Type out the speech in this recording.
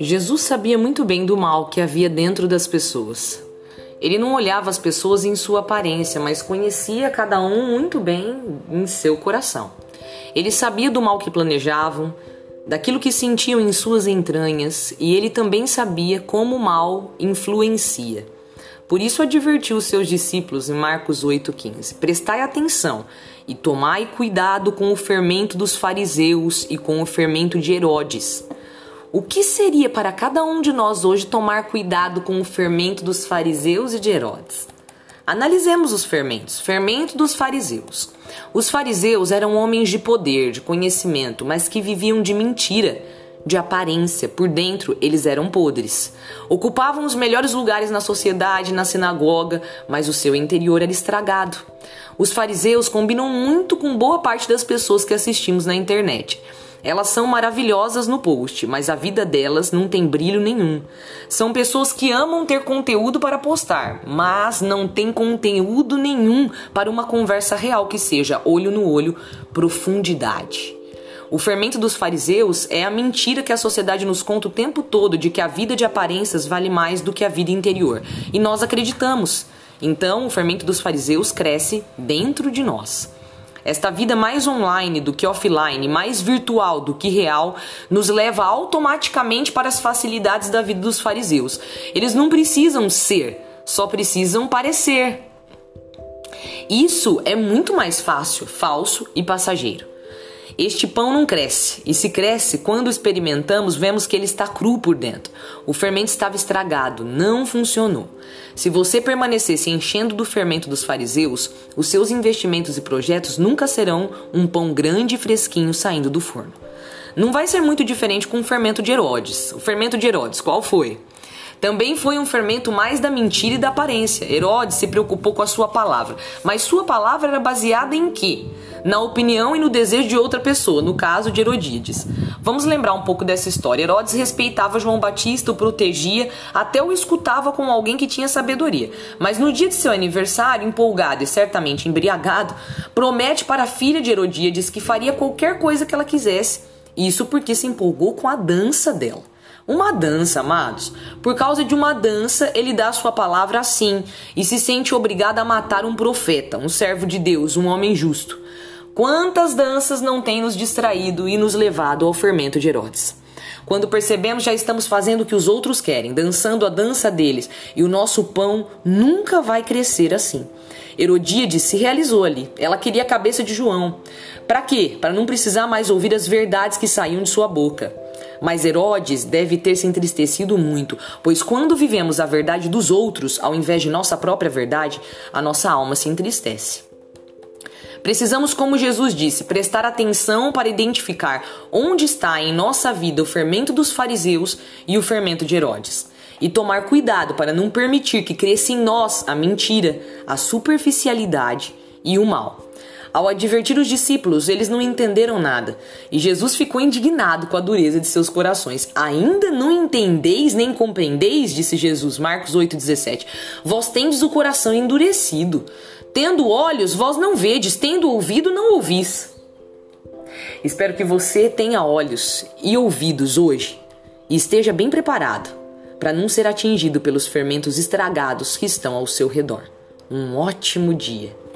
Jesus sabia muito bem do mal que havia dentro das pessoas. Ele não olhava as pessoas em sua aparência, mas conhecia cada um muito bem em seu coração. Ele sabia do mal que planejavam, daquilo que sentiam em suas entranhas, e ele também sabia como o mal influencia. Por isso advertiu seus discípulos em Marcos 8,15: Prestai atenção e tomai cuidado com o fermento dos fariseus e com o fermento de Herodes o que seria para cada um de nós hoje tomar cuidado com o fermento dos fariseus e de Herodes? Analisemos os fermentos. Fermento dos fariseus. Os fariseus eram homens de poder, de conhecimento, mas que viviam de mentira, de aparência. Por dentro, eles eram podres. Ocupavam os melhores lugares na sociedade, na sinagoga, mas o seu interior era estragado. Os fariseus combinam muito com boa parte das pessoas que assistimos na internet. Elas são maravilhosas no post, mas a vida delas não tem brilho nenhum. São pessoas que amam ter conteúdo para postar, mas não tem conteúdo nenhum para uma conversa real que seja olho no olho, profundidade. O fermento dos fariseus é a mentira que a sociedade nos conta o tempo todo de que a vida de aparências vale mais do que a vida interior. E nós acreditamos. Então, o fermento dos fariseus cresce dentro de nós. Esta vida mais online do que offline, mais virtual do que real, nos leva automaticamente para as facilidades da vida dos fariseus. Eles não precisam ser, só precisam parecer. Isso é muito mais fácil, falso e passageiro. Este pão não cresce, e se cresce, quando experimentamos, vemos que ele está cru por dentro. O fermento estava estragado, não funcionou. Se você permanecer se enchendo do fermento dos fariseus, os seus investimentos e projetos nunca serão um pão grande e fresquinho saindo do forno. Não vai ser muito diferente com o fermento de Herodes. O fermento de Herodes, qual foi? Também foi um fermento mais da mentira e da aparência. Herodes se preocupou com a sua palavra, mas sua palavra era baseada em quê? Na opinião e no desejo de outra pessoa, no caso de Herodíades. Vamos lembrar um pouco dessa história. Herodes respeitava João Batista, o protegia, até o escutava como alguém que tinha sabedoria. Mas no dia de seu aniversário, empolgado e certamente embriagado, promete para a filha de Herodíades que faria qualquer coisa que ela quisesse. Isso porque se empolgou com a dança dela. Uma dança, amados. Por causa de uma dança, ele dá sua palavra assim e se sente obrigado a matar um profeta, um servo de Deus, um homem justo. Quantas danças não tem nos distraído e nos levado ao fermento de Herodes? Quando percebemos, já estamos fazendo o que os outros querem, dançando a dança deles, e o nosso pão nunca vai crescer assim. Herodíade se realizou ali. Ela queria a cabeça de João. Para quê? Para não precisar mais ouvir as verdades que saíam de sua boca. Mas Herodes deve ter se entristecido muito, pois quando vivemos a verdade dos outros ao invés de nossa própria verdade, a nossa alma se entristece. Precisamos, como Jesus disse, prestar atenção para identificar onde está em nossa vida o fermento dos fariseus e o fermento de Herodes. E tomar cuidado para não permitir que cresça em nós a mentira, a superficialidade e o mal. Ao advertir os discípulos, eles não entenderam nada, e Jesus ficou indignado com a dureza de seus corações. Ainda não entendeis nem compreendeis, disse Jesus, Marcos 8,17. Vós tendes o coração endurecido. Tendo olhos, vós não vedes, tendo ouvido, não ouvis. Espero que você tenha olhos e ouvidos hoje e esteja bem preparado para não ser atingido pelos fermentos estragados que estão ao seu redor. Um ótimo dia!